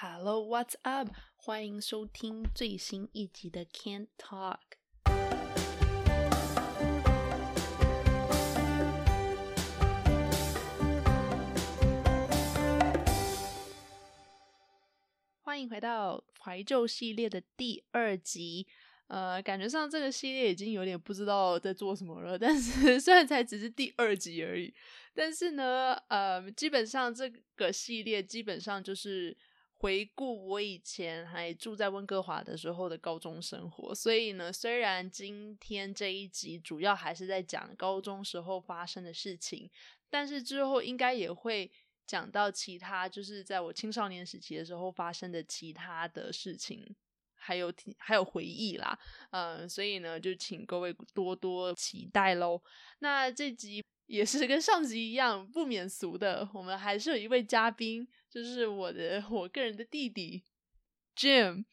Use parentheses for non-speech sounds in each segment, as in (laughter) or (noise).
Hello, what's up？欢迎收听最新一集的 Can't Talk。欢迎回到怀旧系列的第二集。呃，感觉上这个系列已经有点不知道在做什么了。但是 (laughs) 虽然才只是第二集而已，但是呢，呃，基本上这个系列基本上就是回顾我以前还住在温哥华的时候的高中生活。所以呢，虽然今天这一集主要还是在讲高中时候发生的事情，但是之后应该也会讲到其他，就是在我青少年时期的时候发生的其他的事情。还有还有回忆啦，嗯，所以呢，就请各位多多期待喽。那这集也是跟上集一样不免俗的，我们还是有一位嘉宾，就是我的我个人的弟弟 Jim。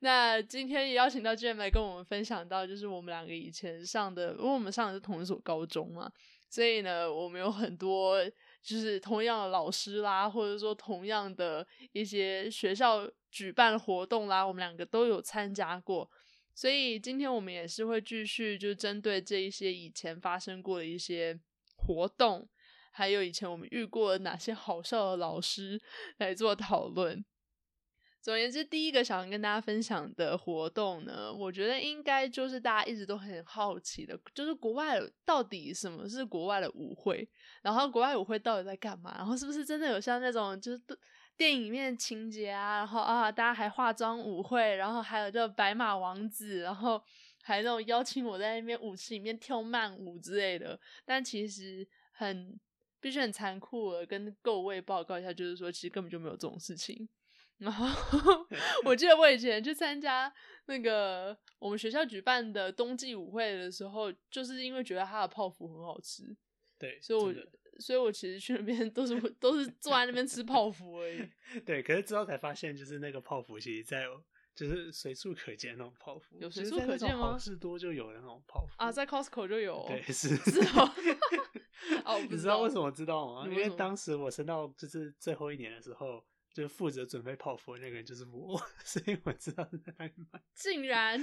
那今天也邀请到 Jim 来跟我们分享到，就是我们两个以前上的，因为我们上的是同一所高中嘛，所以呢，我们有很多就是同样的老师啦，或者说同样的一些学校。举办活动啦，我们两个都有参加过，所以今天我们也是会继续就针对这一些以前发生过的一些活动，还有以前我们遇过哪些好笑的老师来做讨论。总而言之，第一个想要跟大家分享的活动呢，我觉得应该就是大家一直都很好奇的，就是国外到底什么是国外的舞会，然后国外舞会到底在干嘛，然后是不是真的有像那种就是。电影里面情节啊，然后啊，大家还化妆舞会，然后还有这白马王子，然后还那种邀请我在那边舞池里面跳慢舞之类的。但其实很必须很残酷的跟各位报告一下，就是说其实根本就没有这种事情。然后 (laughs) 我记得我以前去参加那个我们学校举办的冬季舞会的时候，就是因为觉得它的泡芙很好吃，对，所以我。所以我其实去那边都是都是坐在那边吃泡芙而已。(laughs) 对，可是之后才发现，就是那个泡芙其实在就是随处可见那种泡芙，有随处可见吗？好事多就有那种泡芙啊，在 Costco 就有。对，是 (laughs) 是哦。(laughs) 哦，你知道为什么知道吗？因为当时我升到就是最后一年的时候，就负责准备泡芙那个人就是我，(laughs) 所以我知道在哪里买。竟然。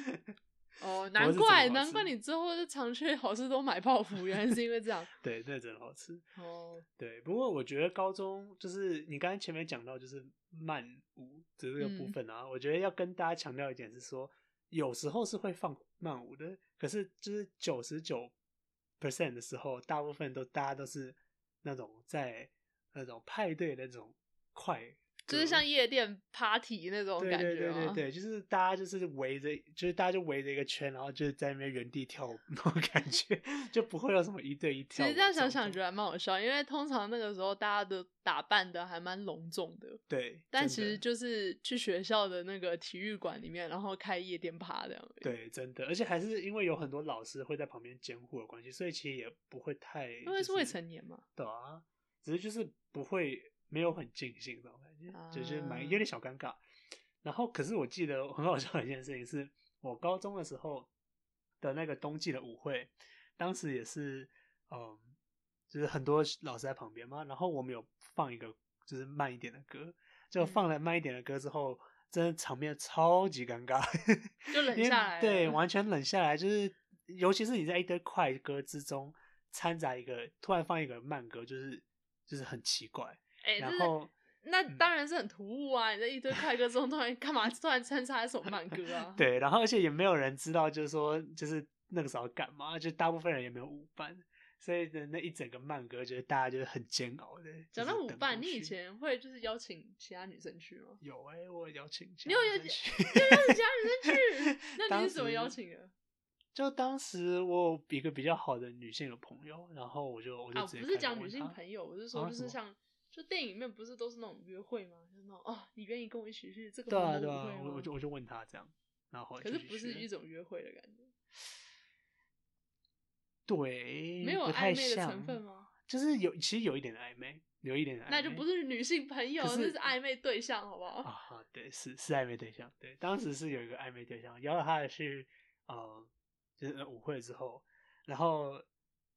哦，难怪难怪你之后就常去好事多买泡芙，原来是因为这样。(laughs) 对，那真的好吃。(laughs) 哦，对，不过我觉得高中就是你刚才前面讲到就是慢舞的这个部分啊，我觉得要跟大家强调一点是说，有时候是会放慢舞的，可是就是九十九 percent 的时候，大部分都大家都是那种在那种派对那种快。就是像夜店 party 那种感觉，对对对对对，就是大家就是围着，就是大家就围着一个圈，然后就是在那边原地跳舞 (laughs) 那种感觉，就不会有什么一对一跳。其实这样想想，觉得还蛮好笑，因为通常那个时候大家都打扮的还蛮隆重的，对。但其实就是去学校的那个体育馆里面，然后开夜店趴这样。对，真的，而且还是因为有很多老师会在旁边监护的关系，所以其实也不会太，因为是未成年嘛。对啊，只是就是不会。没有很尽兴那种感觉，就是蛮有点小尴尬。然后，可是我记得很好笑的一件事情是，我高中的时候的那个冬季的舞会，当时也是，嗯，就是很多老师在旁边嘛。然后我们有放一个就是慢一点的歌，就放了慢一点的歌之后，真的场面超级尴尬，就冷下来，对，完全冷下来。就是尤其是你在一堆快歌之中掺杂一个突然放一个慢歌，就是就是很奇怪。哎，然后那当然是很突兀啊！你在一堆快歌中突然 (laughs) 干嘛？突然穿插一首慢歌啊？(laughs) 对，然后而且也没有人知道，就是说，就是那个时候干嘛？就大部分人也没有舞伴，所以的那一整个慢歌，就是大家就是很煎熬的。讲到舞伴，你以前会就是邀请其他女生去吗？有哎，我邀请，你有邀请其他女生去？(laughs) 那你是怎么邀请的？就当时我有一个比较好的女性的朋友，然后我就我就直接不是讲女性朋友，我是说就是像。就电影里面不是都是那种约会吗？就那种哦，你愿意跟我一起去这个对啊对啊，我我就我就问他这样，然后可是不是一种约会的感觉，(sighs) 对，没有暧昧的成分吗？就是有，其实有一点暧昧，有一点暧昧，那就不是女性朋友，那是暧昧对象，好不好？啊，对，是是暧昧对象，对，当时是有一个暧昧对象，邀了他去呃，就是舞会之后，然后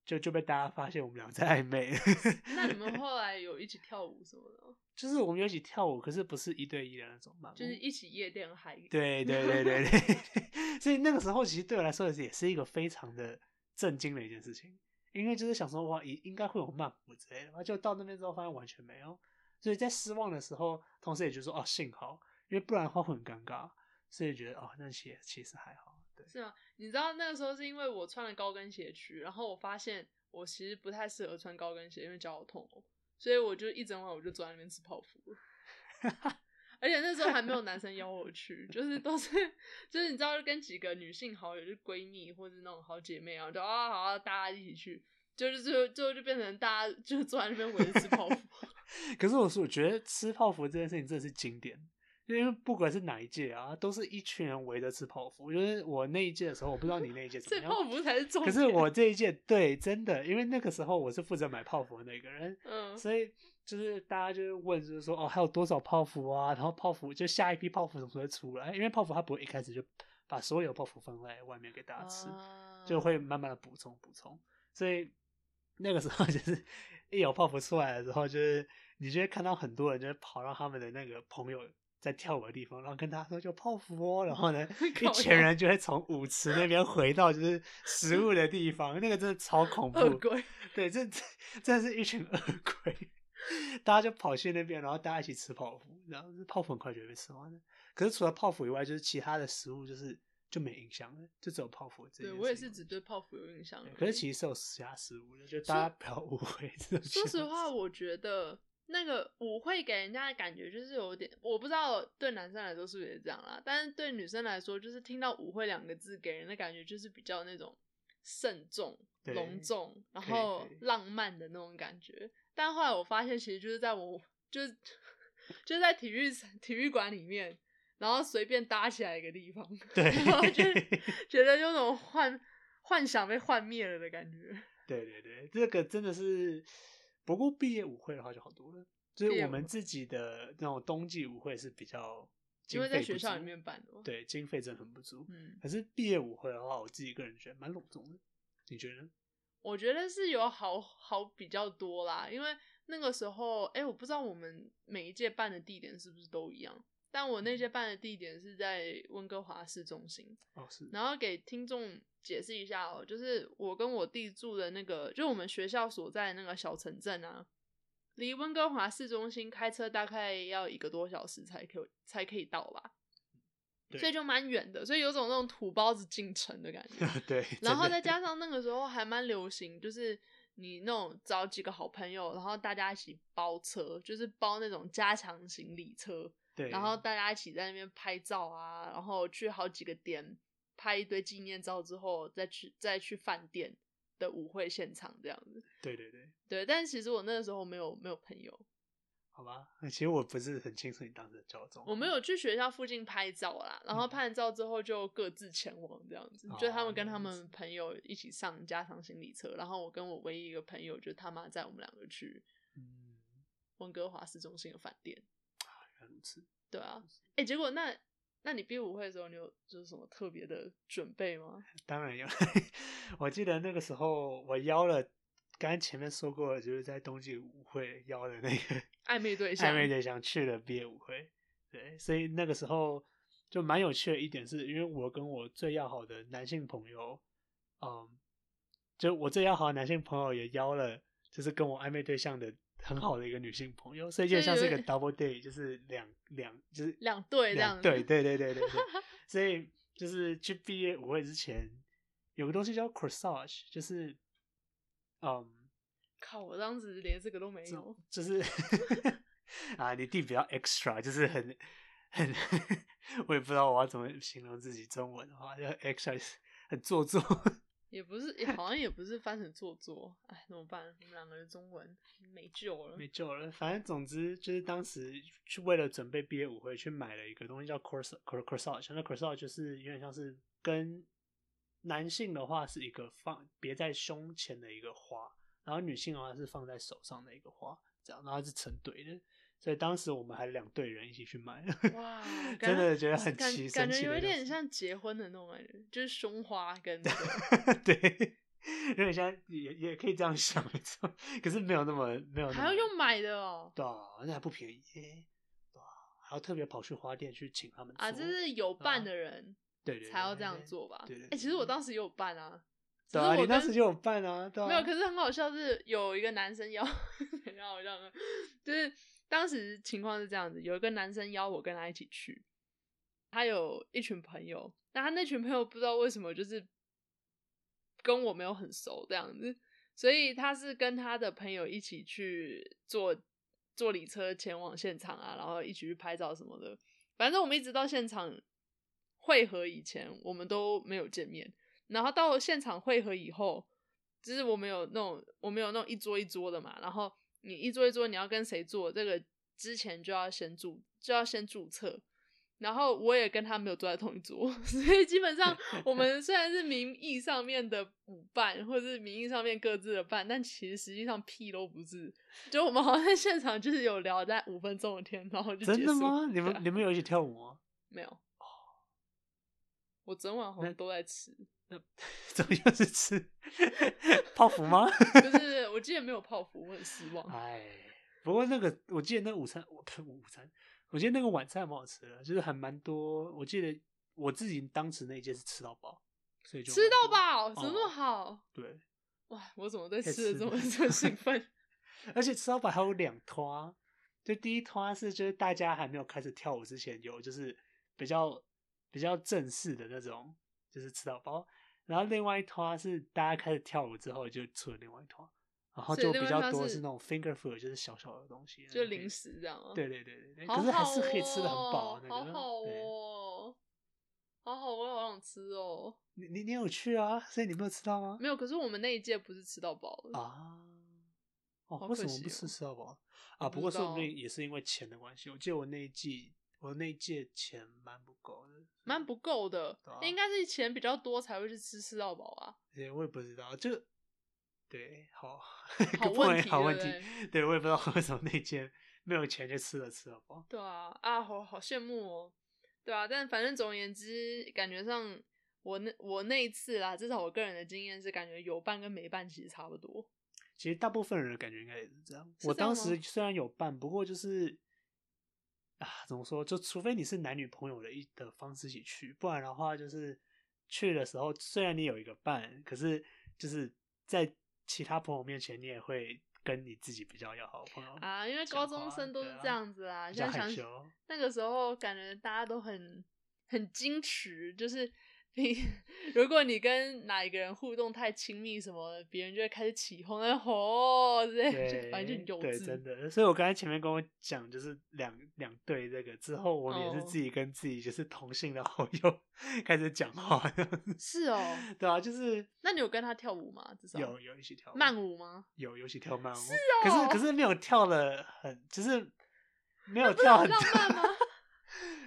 就就被大家发现我们俩在暧昧。(laughs) 那你们后来有一起跳舞什么的？就是我们有一起跳舞，可是不是一对一的那种嘛，就是一起夜店嗨。对对对对对，(laughs) 所以那个时候其实对我来说也是一个非常的震惊的一件事情，因为就是想说哇，应应该会有慢舞之类的，然后就到那边之后发现完全没有，所以在失望的时候，同时也就说哦幸好，因为不然的话会很尴尬，所以觉得哦那鞋其实还好。对，是啊，你知道那个时候是因为我穿了高跟鞋去，然后我发现我其实不太适合穿高跟鞋，因为脚好痛哦。所以我就一整晚我就坐在那边吃泡芙，(laughs) 而且那时候还没有男生邀我去，就是都是就是你知道跟几个女性好友，就闺蜜或者那种好姐妹啊，就啊好啊，大家一起去，就是最后最后就变成大家就坐在那边围着吃泡芙。(laughs) 可是我是我觉得吃泡芙这件事情真的是经典。因为不管是哪一届啊，都是一群人围着吃泡芙。我觉得我那一届的时候，我不知道你那一届怎么样。吃泡芙才是重点。可是我这一届，对，真的，因为那个时候我是负责买泡芙的那个人，嗯，所以就是大家就是问，就是说哦，还有多少泡芙啊？然后泡芙就下一批泡芙什么时候出来？因为泡芙它不会一开始就把所有泡芙放在外面给大家吃，就会慢慢的补充补充。所以那个时候 (laughs) 就是一有泡芙出来的时候，就是你就会看到很多人就跑到他们的那个朋友。在跳舞的地方，然后跟他说就泡芙哦，然后呢，(laughs) 一群人就会从舞池那边回到就是食物的地方，那个真的超恐怖。对，这真的是一群恶鬼，大家就跑去那边，然后大家一起吃泡芙，然后泡芙很快就被吃完了。可是除了泡芙以外，就是其他的食物就是就没印象了，就只有泡芙。对我也是只对泡芙有印象。可是其实是有其他食物的，就大家不要误会。说实话，我觉得。那个舞会给人家的感觉就是有点，我不知道对男生来说是不是这样啦，但是对女生来说，就是听到舞会两个字，给人的感觉就是比较那种慎重、隆重，然后浪漫的那种感觉。但后来我发现，其实就是在我就是就在体育体育馆里面，然后随便搭起来一个地方，对，(laughs) 然后就 (laughs) 觉得有种幻幻想被幻灭了的感觉。对对对，这个真的是。不过毕业舞会的话就好多了，就是我们自己的那种冬季舞会是比较，因为在学校里面办的，对，经费真的很不足。嗯，可是毕业舞会的话，我自己个人觉得蛮隆重的，你觉得？我觉得是有好好比较多啦，因为那个时候，哎，我不知道我们每一届办的地点是不是都一样，但我那届办的地点是在温哥华市中心。哦，是。然后给听众。解释一下哦，就是我跟我弟住的那个，就我们学校所在那个小城镇啊，离温哥华市中心开车大概要一个多小时才可才可以到吧，所以就蛮远的，所以有种那种土包子进城的感觉。(laughs) 对，然后再加上那个时候还蛮流行，就是你那种找几个好朋友，然后大家一起包车，就是包那种加强行李车，对，然后大家一起在那边拍照啊，然后去好几个点。拍一堆纪念照之后，再去再去饭店的舞会现场这样子。对对对对，但其实我那个时候没有没有朋友，好吧？其实我不是很清楚你当时的交中。我没有去学校附近拍照啦，然后拍完照之后就各自前往这样子。就他们跟他们朋友一起上加长行李车，然后我跟我唯一一个朋友，就他妈载我们两个去温哥华市中心的饭店。如此。对啊，哎，结果那。那你毕业舞会的时候，你有就是什么特别的准备吗？(laughs) 当然有，(laughs) 我记得那个时候我邀了，刚刚前面说过，就是在冬季舞会邀的那个暧昧对象，暧昧对象去了毕业舞会，对，所以那个时候就蛮有趣的一点是，因为我跟我最要好的男性朋友，嗯，就我最要好的男性朋友也邀了，就是跟我暧昧对象的。很好的一个女性朋友，所以就像是一个 double day，就是两两就是两对这样。对对对对对对。所以就是去毕业舞会之前，有个东西叫 corsage，就是嗯，靠，我当时连这个都没有。就是 (laughs) (laughs) 啊，你弟比较 extra，就是很很，(laughs) 我也不知道我要怎么形容自己中文的话，就 extra，很做作。也不是，也好像也不是翻成做作，哎，怎么办？我们两个人中文没救了，没救了。反正总之就是当时去为了准备毕业舞会，去买了一个东西叫 corsage。corsage，那 corsage 就是有点像是跟男性的话是一个放别在胸前的一个花，然后女性的话是放在手上的一个花，这样，然后是成对的。所以当时我们还两队人一起去买，哇，(laughs) 真的觉得很奇，感觉有点像结婚的那种感觉，就是胸花跟 (laughs) 对 (laughs) 有点像也也可以这样想，没错。可是没有那么没有还要用买的哦。对啊，那还不便宜耶，对啊，还要特别跑去花店去请他们啊，做这是有伴的人对对才要这样做吧？对对哎，其实我当时也有伴啊，只对我当时就有办啊，对啊，没有，可是很好笑，是有一个男生邀，很好笑的，就是当时情况是这样子，有一个男生邀我跟他一起去，他有一群朋友，那他那群朋友不知道为什么就是跟我没有很熟这样子，所以他是跟他的朋友一起去坐坐礼车前往现场啊，然后一起去拍照什么的。反正我们一直到现场汇合以前，我们都没有见面。然后到现场汇合以后，就是我们有那种我们有那种一桌一桌的嘛，然后你一桌一桌你要跟谁坐，这个之前就要先注就要先注册。然后我也跟他没有坐在同一桌，(laughs) 所以基本上我们虽然是名义上面的舞伴，或者是名义上面各自的伴，但其实实际上屁都不是。就我们好像在现场就是有聊在五分钟的天，然后就结束真的吗？你们你们有一起跳舞吗？没有？我整晚好像都在吃，怎么又是吃 (laughs) 泡芙吗？就是 (laughs) 我记得没有泡芙，我很失望。哎，不过那个我记得那午餐，我午餐，我记得那个晚餐还蛮好吃的，就是还蛮多。我记得我自己当时那一届是吃到饱，所以就吃到饱，怎么那么哦好？对，哇，我怎么对吃吃的这么这么兴 (laughs) 奋？而且吃到饱还有两拖，就第一拖是就是大家还没有开始跳舞之前有就是比较比较正式的那种，就是吃到饱，然后另外一团是大家开始跳舞之后就出了另外一团，然后就比较多是那种 finger food，就是小小的东西，就零食这样吗？对对对对对，好可是还是可以吃的很饱哦，那个，好好哦，好好，我好想吃哦。你你你有去啊？所以你没有吃到吗？没有，可是我们那一届不是吃到饱的，啊，哦，好为什么不吃吃到饱啊？不过说不定也是因为钱的关系。我记得我那一季，我那一届钱蛮不够的，蛮不够的应该是钱比较多才会去吃吃到饱啊。也我也不知道，就对，好，(laughs) 好问题好问题不，对我也不知道为什么那一届没有钱就吃了吃到饱。对啊，啊，好好羡慕哦。对啊，但反正总而言之，感觉上我那我那一次啦，至少我个人的经验是，感觉有办跟没办其实差不多。其实大部分人的感觉应该也是这样。是我当时虽然有办，不过就是啊，怎么说？就除非你是男女朋友的一的方式一起去，不然的话，就是去的时候，虽然你有一个伴，可是就是在其他朋友面前，你也会跟你自己比较要好的朋友啊，因为高中生都是这样子啊，比较现在想害羞。那个时候感觉大家都很很矜持，就是你 (laughs) 如果你跟哪一个人互动太亲密什么的，别人就会开始起哄，那吼之类反正就很幼对，稚。真的。所以我刚才前面跟我讲，就是两两对这个之后，我们也是哦自己跟自己就是同性的好友 (laughs) 开始讲话，是哦，对啊，就是那你有跟他跳舞吗？至少有有一起跳舞慢舞吗？有有一起跳慢舞，是哦可是可是没有跳的很，就是没有跳很很浪漫吗？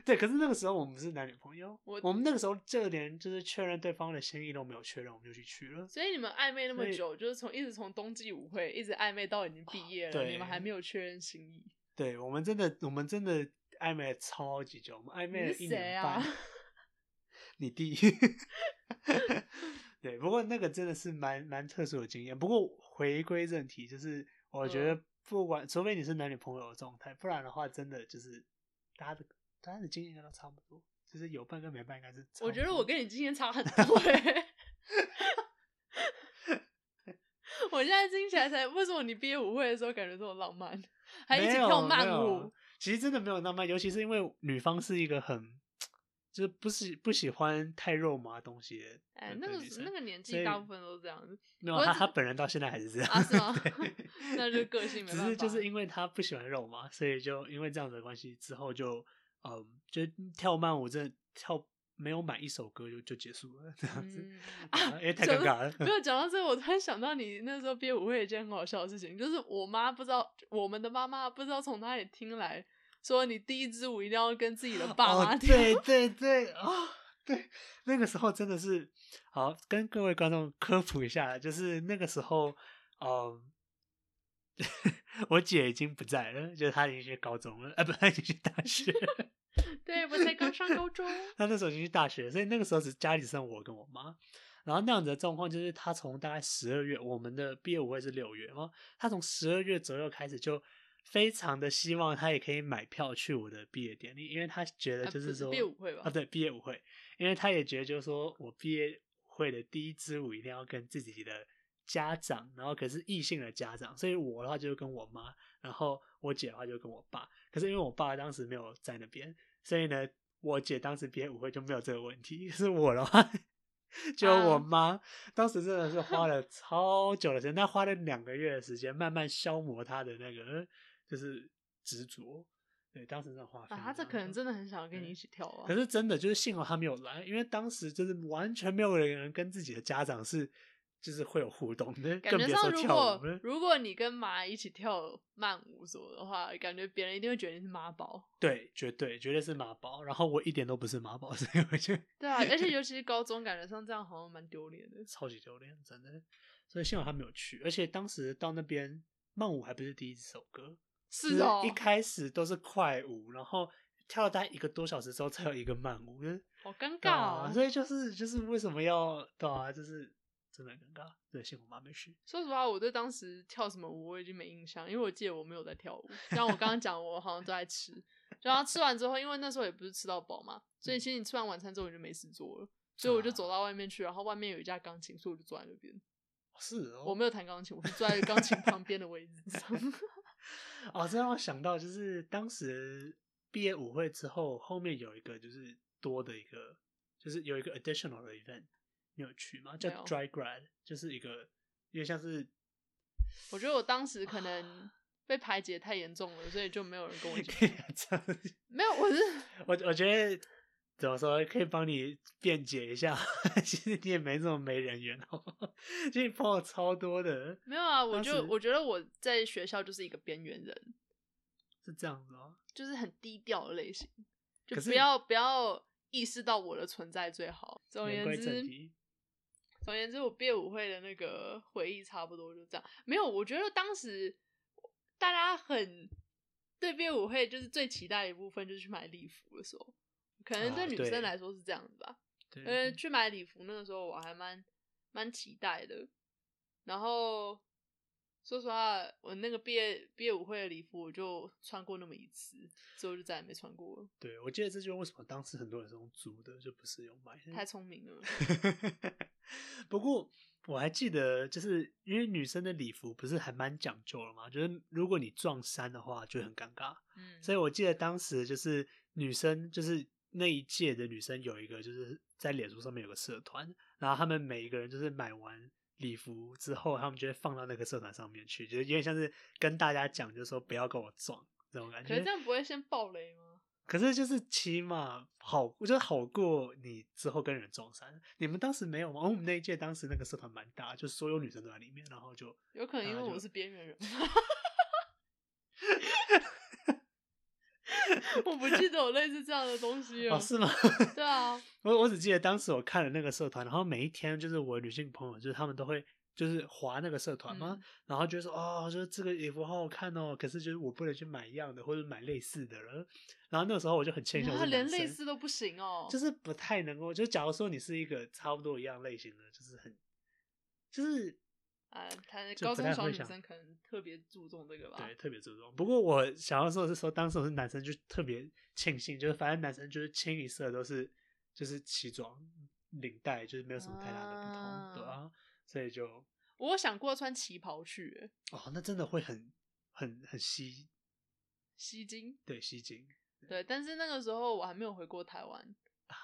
对，可是那个时候我们是男女朋友，我我们那个时候就连就是确认对方的心意都没有确认，我们就去去了。所以你们暧昧那么久，就是从一直从冬季舞会一直暧昧到已经毕业了，对你们还没有确认心意。对我们真的我们真的暧昧了超级久，我们暧昧一年半。啊 (laughs) 你弟。(laughs) 对，不过那个真的是蛮蛮特殊的经验。不过回归正题，就是我觉嗯得不管，除非你是男女朋友的状态，不然的话，真的就是大家的大家的经验应该都差不多，就是有伴跟没伴应该是。我觉得我跟你经验差很多哎、(laughs) 我现在听起来才为什么你毕业舞会的时候感觉这么浪漫，还一起跳慢舞？其实真的没有浪漫，尤其是因为女方是一个很就是不喜不喜欢太肉麻的东西的哎、那个那个年纪大部分都是这样子没有他他本人到现在还是这样啊？是吗？那就个性没办法。只是就是因为他不喜欢肉嘛，所以就因为这样子的关系，之后就嗯，就跳慢舞，真的跳没有满一首歌就就结束了这样子，嗯 (laughs) 啊太尴尬了。没有讲到这个，我突然想到你那时候毕业舞会一件很好笑的事情，就是我妈不知道，我们的妈妈不知道从哪里听来说，你第一支舞一定要跟自己的爸妈哦，跳。对对对啊、对，那个时候真的是好跟各位观众科普一下，就是那个时候，嗯，(laughs) 我姐已经不在了，就是她已经去高中了，啊，不，她已经去大学。(laughs) 对我才刚上高中。(laughs) 她那时候已经去大学，所以那个时候只家里只剩我跟我妈。然后那样子的状况就是，她从大概十二月，我们的毕业舞会是六月嘛，她从十二月左右开始就非常的希望她也可以买票去我的毕业典礼，因为她觉得就是说、毕业舞会吧啊，对，毕业舞会，因为她也觉得就是说我毕业会的第一支舞一定要跟自己的家长，然后可是异性的家长，所以我的话就跟我妈，然后我姐的话就跟我爸，可是因为我爸当时没有在那边，所以呢，我姐当时毕业舞会就没有这个问题，(laughs) 是我的话。就我啊妈当时真的是花了超久的时间，她花了两个月的时间，慢慢消磨她的那个就是执着。对，当时真的花非啊，常他这可能真的很想要跟你一起跳啊。可是真的就是幸好他没有来，因为当时就是完全没有人跟自己的家长是就是会有互动的，感觉上，如果。如果你跟马一起跳慢舞什么的话，感觉别人一定会觉得你是妈宝。对，绝对绝对是妈宝。然后我一点都不是妈宝，(laughs) 所以我就对啊，而且 (laughs) 尤其是高中，感觉上这样好像蛮丢脸的。超级丢脸，真的。所以幸好他没有去，而且当时到那边慢舞还不是第一首歌，是哦一开始都是快舞，然后跳了大概一个多小时之后才有一个慢舞，就是好尴对尬啊哦。所以就是就是为什么要对啊，就是真的很尴尬。对，幸好我妈没事。说实话，我对当时跳什么舞我已经没印象，因为我记得我没有在跳舞。像我刚刚讲，我好像都在吃。然后吃完之后，因为那时候也不是吃到饱嘛，所以其实你吃完晚餐之后你就没事做了，所以我就走到外面去，然后外面有一架钢琴，所以我就坐在那边。是哦，我没有弹钢琴，我是坐在钢琴旁边的位置上。(laughs) 哦，这让我想到，就是当时毕业舞会之后，后面有一个就是多的一个，就是有一个 additional 的 event，你有去吗？叫没有 Dry Grad，就是一个有点像是我觉得我当时可能被排解太严重了，所以就没有人跟我一起可以去。这样，没有，我是我我觉得怎么说，可以帮你辩解一下。其实你也没这么没人缘，好不好？其实你朋友超多的，没有啊。我就当时我觉得我在学校就是一个边缘人，是这样子吗？就是很低调的类型，就可是不要不要意识到我的存在最好。总而言言归正之，题，总而言之，我毕业舞会的那个回忆差不多就这样。没有，我觉得当时大家很对毕业舞会就是最期待的一部分，就是去买礼服的时候，可能啊对女生来说是这样子吧。呃、啊，去买礼服那个时候我还蛮蛮期待的。然后说实话，我那个毕业毕业舞会的礼服我就穿过那么一次，之后就再也没穿过了。对，我记得这就是为什么当时很多人是用租的，就不是用买的。太聪明了，(laughs) 不过我还记得，就是因为女生的礼服不是还蛮讲究的嘛，就是如果你撞衫的话就很尴尬，嗯，所以我记得当时就是女生就是那一届的女生有一个就是在脸书上面有个社团，然后他们每一个人就是买完礼服之后，他们就会放到那个社团上面去，就是有点像是跟大家讲，就是说不要跟我撞这种感觉。可是这样不会先爆雷吗？可是就是起码好，我觉得好过你之后跟人撞衫。你们当时没有吗？哦我们那一届当时那个社团蛮大，就所有女生都在里面，然后就有可能因为我是边缘人。我不记得有类似这样的东西了。哦是吗？(laughs) 对啊，(laughs) 我我只记得当时我看了那个社团，然后每一天就是我女性朋友，就是他们都会就是划那个社团嘛，嗯然后就说哦，就是这个衣服好好看哦，可是就是我不能去买一样的或者买类似的了。然后那个时候我就很庆幸我他连类似都不行哦。就是不太能够，就假如说你是一个差不多一样类型的，就是很就是啊，他高中小女生可能特别注重这个吧。对，特别注重。不过我想要说的是说，当时我是男生，就特别庆幸，就是反正男生就是清一色都是就是西装领带，就是没有什么太大的不同，对啊，所以就我有想过穿旗袍去欸哦，那真的会很很很吸，吸睛，对吸睛，对，但是那个时候我还没有回过台湾，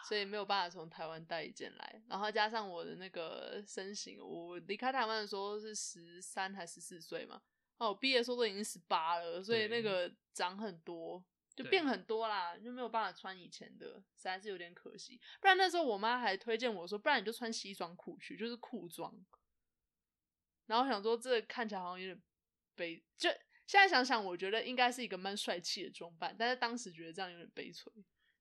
所以没有办法从台湾带一件来。然后加上我的那个身形，我离开台湾的时候是十三还十四岁嘛，哦，我毕业的时候都已经十八了，所以那个长很多，就变很多啦，就没有办法穿以前的，实在是有点可惜。不然那时候我妈还推荐我说，不然你就穿西装裤去，就是裤装。然后想说，这看起来好像有点悲，就现在想想，我觉得应该是一个蛮帅气的装扮，但是当时觉得这样有点悲催。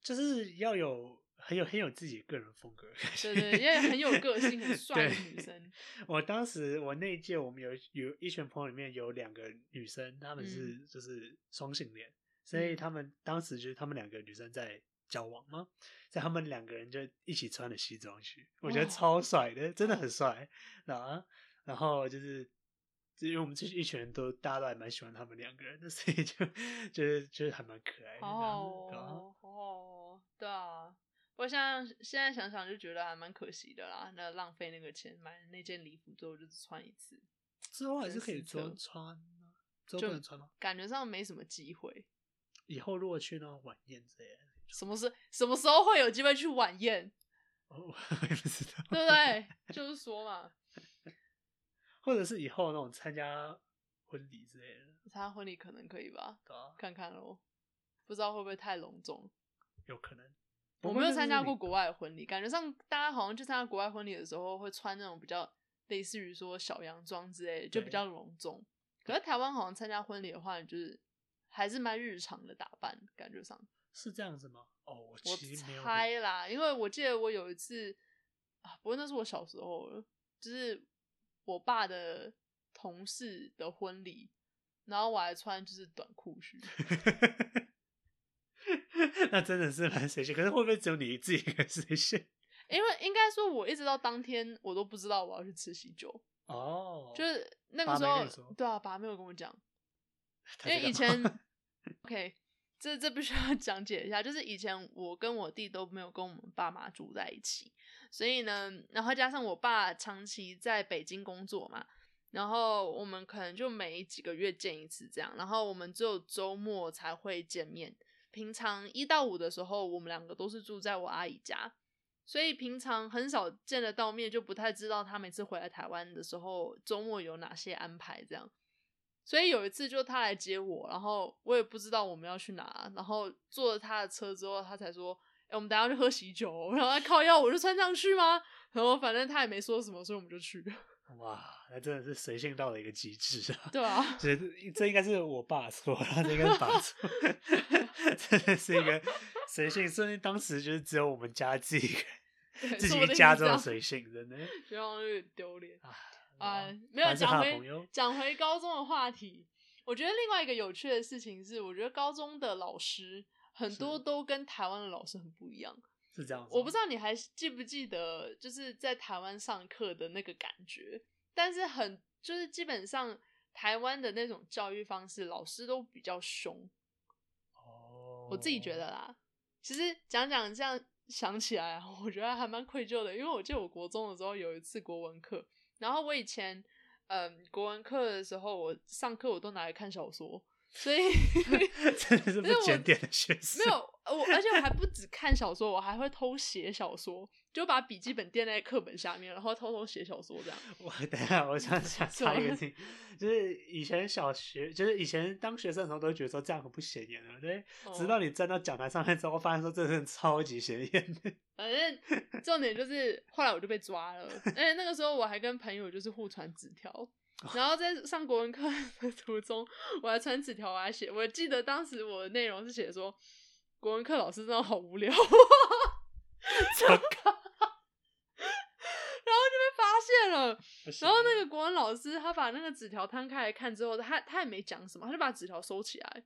就是要有很有很有自己个人风格对对，因为很有个性、很 (laughs) 帅的女生。我当时我那一届我们有有一群朋友里面有两个女生，她们是嗯就是双性恋，所以嗯他们当时就是他们两个女生在交往吗？在他们两个人就一起穿了西装去，我觉得超帅的，真的很帅啊。然后就是，因为我们这一群人都大家都还蛮喜欢他们两个人的，所以就就是就是还蛮可爱的。哦哦，对啊。我现在现在想想就觉得还蛮可惜的啦，那浪费那个钱买那件礼服之后就只穿一次，之后还是可以穿穿之后不能穿吗？感觉上没什么机会。以后如果去那种晚宴之类的，什么是什么时候会有机会去晚宴？(laughs) (laughs) 我也不知道，对不对？就是说嘛，或者是以后那种参加婚礼之类的，参加婚礼可能可以吧？看看喽，不知道会不会太隆重？有可能。我没有参加过国外的婚礼，感觉上大家好像去参加国外婚礼的时候会穿那种比较类似于说小洋装之类的，就比较隆重。可是台湾好像参加婚礼的话，就是还是蛮日常的打扮，感觉上是这样子吗？哦，我猜啦，因为我记得我有一次啊，不过那是我小时候了，就是我爸的同事的婚礼，然后我还穿就是短裤去。(laughs) 那真的是蛮随性，可是会不会只有你自己一个随性？(laughs) 因为应该说，我一直到当天我都不知道我要去吃喜酒哦，就是那个时候，对啊，爸没有跟我讲，因为以前 (laughs) OK，这这必须要 (laughs) 讲解一下，就是以前我跟我弟都没有跟我们爸妈住在一起，所以呢，然后加上我爸长期在北京工作嘛，然后我们可能就每几个月见一次这样，然后我们只有周末才会见面。平常一到五的时候，我们两个都是住在我阿姨家，所以平常很少见得到面，就不太知道他每次回来台湾的时候周末有哪些安排这样。所以有一次就他来接我，然后我也不知道我们要去哪，然后坐了他的车之后，他才说：“哎，我们等下去喝喜酒。”然后靠要我就穿上去吗？然后反正他也没说什么，所以我们就去。(laughs) 哇，那真的是随性到了一个极致啊！对啊，这这应该是我爸错，这应该是爸错，(laughs) 真的是一个随性。甚至当时就是只有我们家自己自己家这种随性，真的，觉得有点丢脸啊！没有讲回讲回高中的话题，我觉得另外一个有趣的事情是，我觉得高中的老师很多都跟台湾的老师很不一样。是这样，我不知道你还记不记得，就是在台湾上课的那个感觉。但是很就是基本上台湾的那种教育方式，老师都比较凶。哦，我自己觉得啦。其实讲讲这样想起来，我觉得还蛮愧疚的，因为我记得我国中的时候有一次国文课，然后我以前嗯国文课的时候，我上课我都拿来看小说。所以 (laughs) 真的是不检点的学生。没有我，而且我还不止看小说，我还会偷写小说，就把笔记本垫在课本下面，然后偷偷写小说这样。我等下，我想 (laughs) 想插一个题，就是以前小学，就是以前当学生的时候，都觉得说这样很不显眼的，对。直到你站到讲台上面之后，发现说这是超级显眼。反正重点就是，后来我就被抓了，而且那个时候我还跟朋友就是互传纸条。然后在上国文课 (laughs) 的途中，我还传纸条，我还写。我记得当时我的内容是写说，国文课老师真的好无聊，(laughs) (laughs) 然后就被发现了。然后那个国文老师他把那个纸条摊开来看之后，他他也没讲什么，他就把纸条收起来，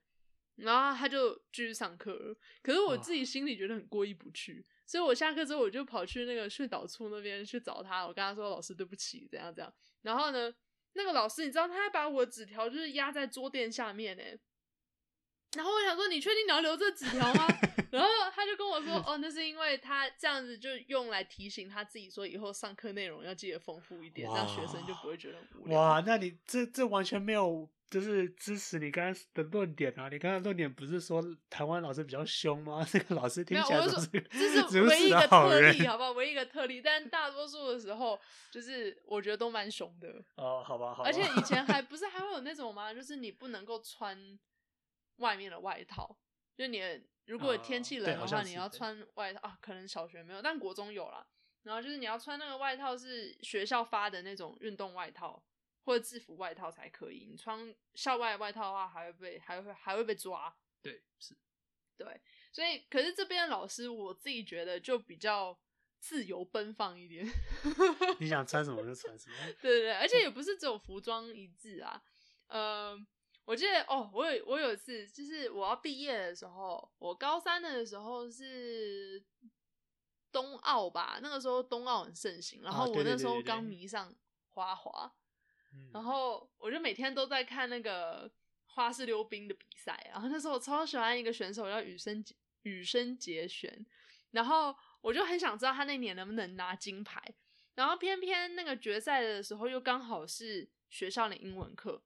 然后他就继续上课了。可是我自己心里觉得很过意不去，所以我下课之后我就跑去那个训导处那边去找他，我跟他说：“老师，对不起，怎样怎样。”然后呢？那个老师，你知道他还把我的纸条就是压在桌垫下面呢。然后我想说，你确定你要留这纸条吗？(laughs) 然后他就跟我说，哦，那是因为他这样子就用来提醒他自己，说以后上课内容要记得丰富一点，让学生就不会觉得无聊。哇，那你这这完全没有。就是支持你刚才的论点啊！你刚才论点不是说台湾老师比较凶吗？(laughs) 这个老师听起来都是这是唯一一个特例，好不好？唯一一个特例，但大多数的时候，就是我觉得都蛮凶的。哦，好吧，好。而且以前还不是还会有那种吗？就是你不能够穿外面的外套，就你如果天气冷的话，你要穿外套啊。可能小学没有，但国中有了。然后就是你要穿那个外套，是学校发的那种运动外套。或者制服外套才可以，你穿校外外套的话，还会被还会还会被抓。对，是，对，所以可是这边老师，我自己觉得就比较自由奔放一点。(laughs) 你想穿什么就穿什么。对对对，而且也不是只有服装一致啊。呃，我记得哦，我有我有一次，就是我要毕业的时候，我高三的时候是冬奥吧，那个时候冬奥很盛行，然后我那时候刚迷上花滑，然后我就每天都在看那个花式溜冰的比赛，然后那时候我超喜欢一个选手叫羽生羽生结弦，然后我就很想知道他那年能不能拿金牌，然后偏偏那个决赛的时候又刚好是学校的英文课。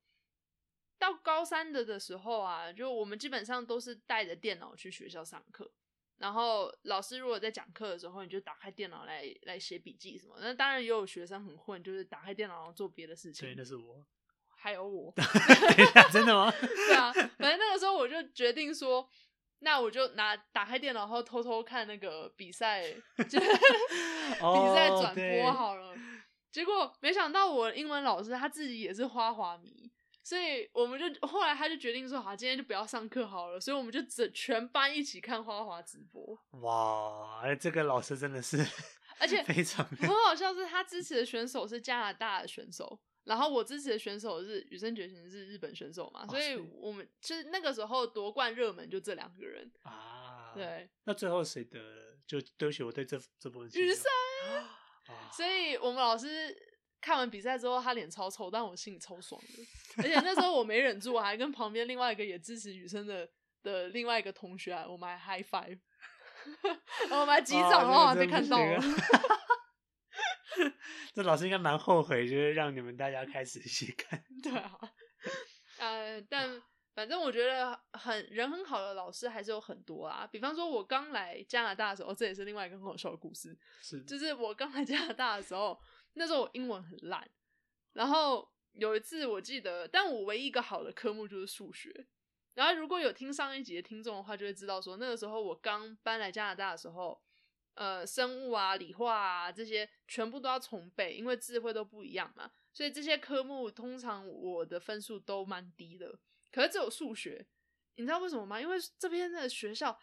到高三的的时候啊，就我们基本上都是带着电脑去学校上课，然后老师如果在讲课的时候，你就打开电脑来来写笔记什么。那当然也有学生很混，就是打开电脑做别的事情。对，那是我，还有我。(laughs) 真的吗？(laughs) 对啊，反正那个时候我就决定说，那我就拿打开电脑，然后偷偷看那个比赛，就 (laughs) 比赛转播好了。结果没想到我英文老师他自己也是花滑迷。所以我们就后来他就决定说好，今天就不要上课好了。所以我们就整全班一起看花滑直播。哇，这个老师真的是，(laughs) 而且 (laughs) 非常很好笑，是他支持的选手是加拿大的选手，然后我支持的选手是羽生结弦是日本选手嘛，所以我们其实那个时候夺冠热门就这两个人啊。对，那最后谁得？就对不起，我对这这部分羽生，(laughs) 所以我们老师。看完比赛之后，他脸超臭，但我心里超爽的。而且那时候我没忍住，我还跟旁边另外一个也支持雨生的的另外一个同学，我们还 high five，然 (laughs) 后我们还击掌，然后被看到了。(laughs) 这老师应该蛮后悔，就是让你们大家开始一起看。(laughs) 对啊，呃，但反正我觉得很人很好的老师还是有很多啊。比方说，我刚来加拿大的时候，这也是另外一个很好笑的故事。是，就是我刚来加拿大的时候。那时候我英文很烂，然后有一次我记得，但我唯一一个好的科目就是数学。然后如果有听上一集的听众的话，就会知道说，那个时候我刚搬来加拿大的时候，呃，生物啊、理化啊这些全部都要重背，因为智慧都不一样嘛，所以这些科目通常我的分数都蛮低的。可是只有数学，你知道为什么吗？因为这边的学校。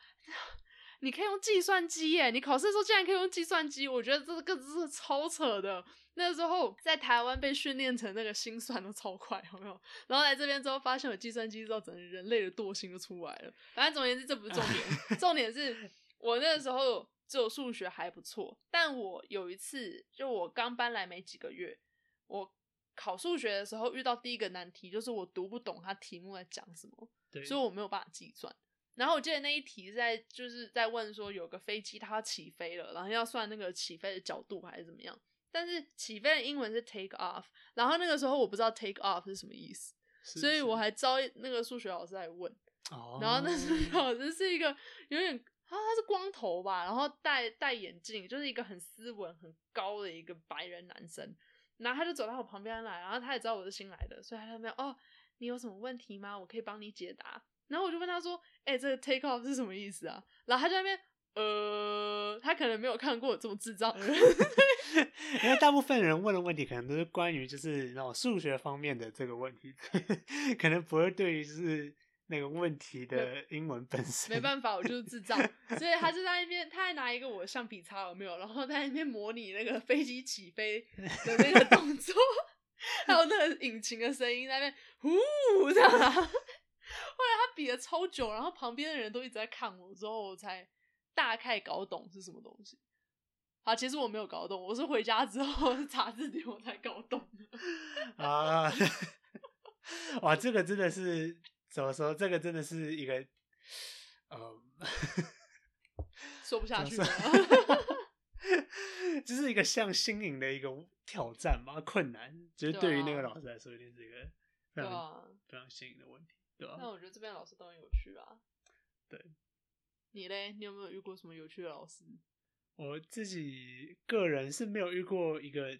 你可以用计算机耶！你考试的时候竟然可以用计算机，我觉得这个真是超扯的。那时候在台湾被训练成那个心算都超快，有没有？然后来这边之后发现有计算机之后，整个人类的惰性就出来了。反正总而言之，这不是重点，(laughs) 重点是我那个时候只有数学还不错，但我有一次就我刚搬来没几个月，我考数学的时候遇到第一个难题，就是我读不懂它题目在讲什么，所以我没有办法计算。然后我记得那一题在就是在问说有个飞机它要起飞了，然后要算那个起飞的角度还是怎么样？但是起飞的英文是 take off，然后那个时候我不知道 take off 是什么意思，所以我还招那个数学老师来问。然后那数学老师是一个有点啊，他是光头吧，然后戴戴眼镜，就是一个很斯文很高的一个白人男生。然后他就走到我旁边来，然后他也知道我是新来的，所以他就没有哦，你有什么问题吗？我可以帮你解答。然后我就问他说：“哎，这个 take off 是什么意思啊？”然后他在那边，呃，他可能没有看过这么智障的人，(laughs) 因为大部分人问的问题可能都是关于就是那种数学方面的这个问题，(laughs) 可能不会对于就是那个问题的英文本身。没办法，我就是智障，所以他就在那边，他还拿一个我的橡皮擦有没有？然后在那边模拟那个飞机起飞的那个动作，(laughs) 还有那个引擎的声音在那边呼这样。他比了超久，然后旁边的人都一直在看我，之后我才大概搞懂是什么东西。啊，其实我没有搞懂，我是回家之后 (laughs) 查字典我才搞懂的。啊，(laughs) 哇，这个真的是怎么说？这个真的是一个，呃，(laughs) 说不下去了。这是一个像新颖的一个挑战嘛，困难，就是对于那个老师来说，一定是一个非常非常新颖的问题。那我觉得这边老师都很有趣啊。对，你嘞？你有没有遇过什么有趣的老师？我自己个人是没有遇过一个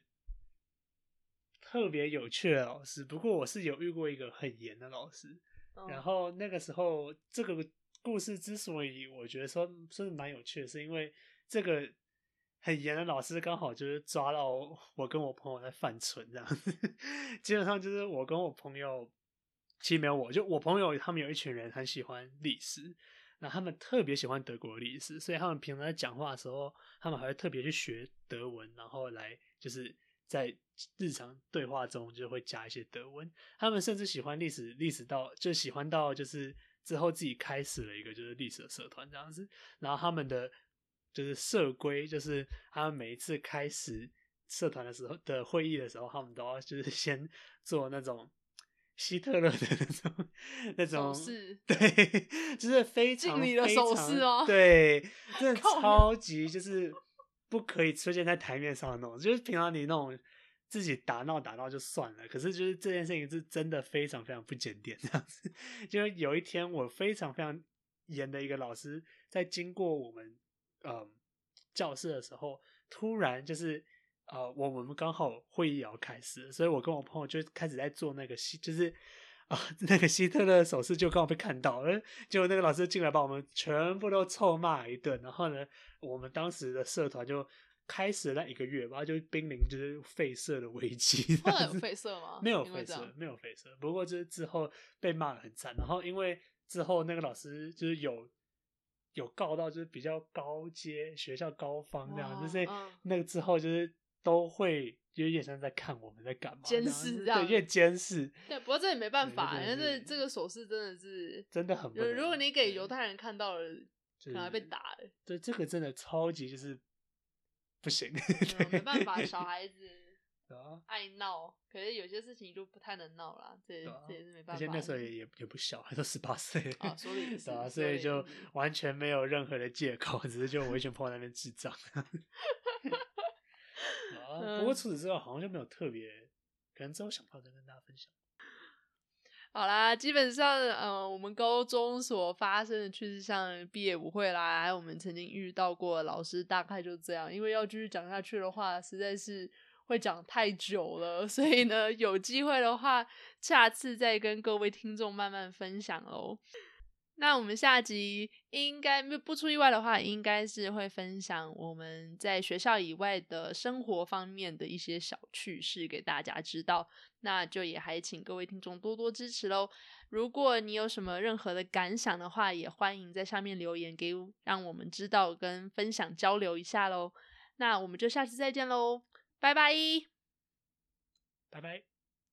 特别有趣的老师，不过我是有遇过一个很严的老师。然后那个时候，这个故事之所以我觉得说说是蛮有趣的，是因为这个很严的老师刚好就是抓到我跟我朋友在犯蠢这样子。(laughs) 基本上就是我跟我朋友。其实没有，我就我朋友他们有一群人很喜欢历史，那他们特别喜欢德国历史，所以他们平常在讲话的时候，他们还会特别去学德文，然后来就是在日常对话中就会加一些德文。他们甚至喜欢历史，历史到就喜欢到就是之后自己开始了一个就是历史的社团这样子。然后他们的就是社规，就是他们每一次开始社团的时候的会议的时候，他们都要就是先做那种。希特勒的那种那种对，就是非常敬礼的手势哦，对，真的超级就是不可以出现在台面上的那种，就是平常你那种自己打闹打闹就算了，可是就是这件事情是真的非常非常不检点这样子。(laughs) 就有一天我非常非常严的一个老师在经过我们嗯教室的时候，突然就是。呃，我我们刚好会议也要开始，所以我跟我朋友就开始在做那个希，就是啊 (laughs) 那个希特勒手势，就刚好被看到，了，结果那个老师进来把我们全部都臭骂一顿，然后呢，我们当时的社团就开始那一个月吧，就濒临就是废社的危机。后来有废社吗？没有废社，没有废社。不过就是之后被骂的很惨，然后因为之后那个老师就是有有告到就是比较高阶学校高方那样，就是那个之后就是。都会有点像在看我们在干嘛，监视这样，对，越监视。对，不过这也没办法，因为这这个手势真的是真的很。如果你给犹太人看到了，可能被打了。对，这个真的超级就是不行，没办法，小孩子爱闹，可是有些事情就不太能闹了，这这也是没办法。而且那时候也也也不小，还都十八岁啊，所以所以就完全没有任何的借口，只是就完全碰在那边智障。(laughs) 不过除此之外，好像就没有特别，可能之后想到再跟大家分享。(laughs) 好啦，基本上，呃，我们高中所发生的趣事，像毕业舞会啦，还有我们曾经遇到过老师，大概就这样。因为要继续讲下去的话，实在是会讲太久了，所以呢，有机会的话，下次再跟各位听众慢慢分享喽。那我们下集应该不出意外的话，应该是会分享我们在学校以外的生活方面的一些小趣事给大家知道。那就也还请各位听众多多支持喽。如果你有什么任何的感想的话，也欢迎在下面留言给让我们知道跟分享交流一下喽。那我们就下次再见喽，拜拜，拜拜。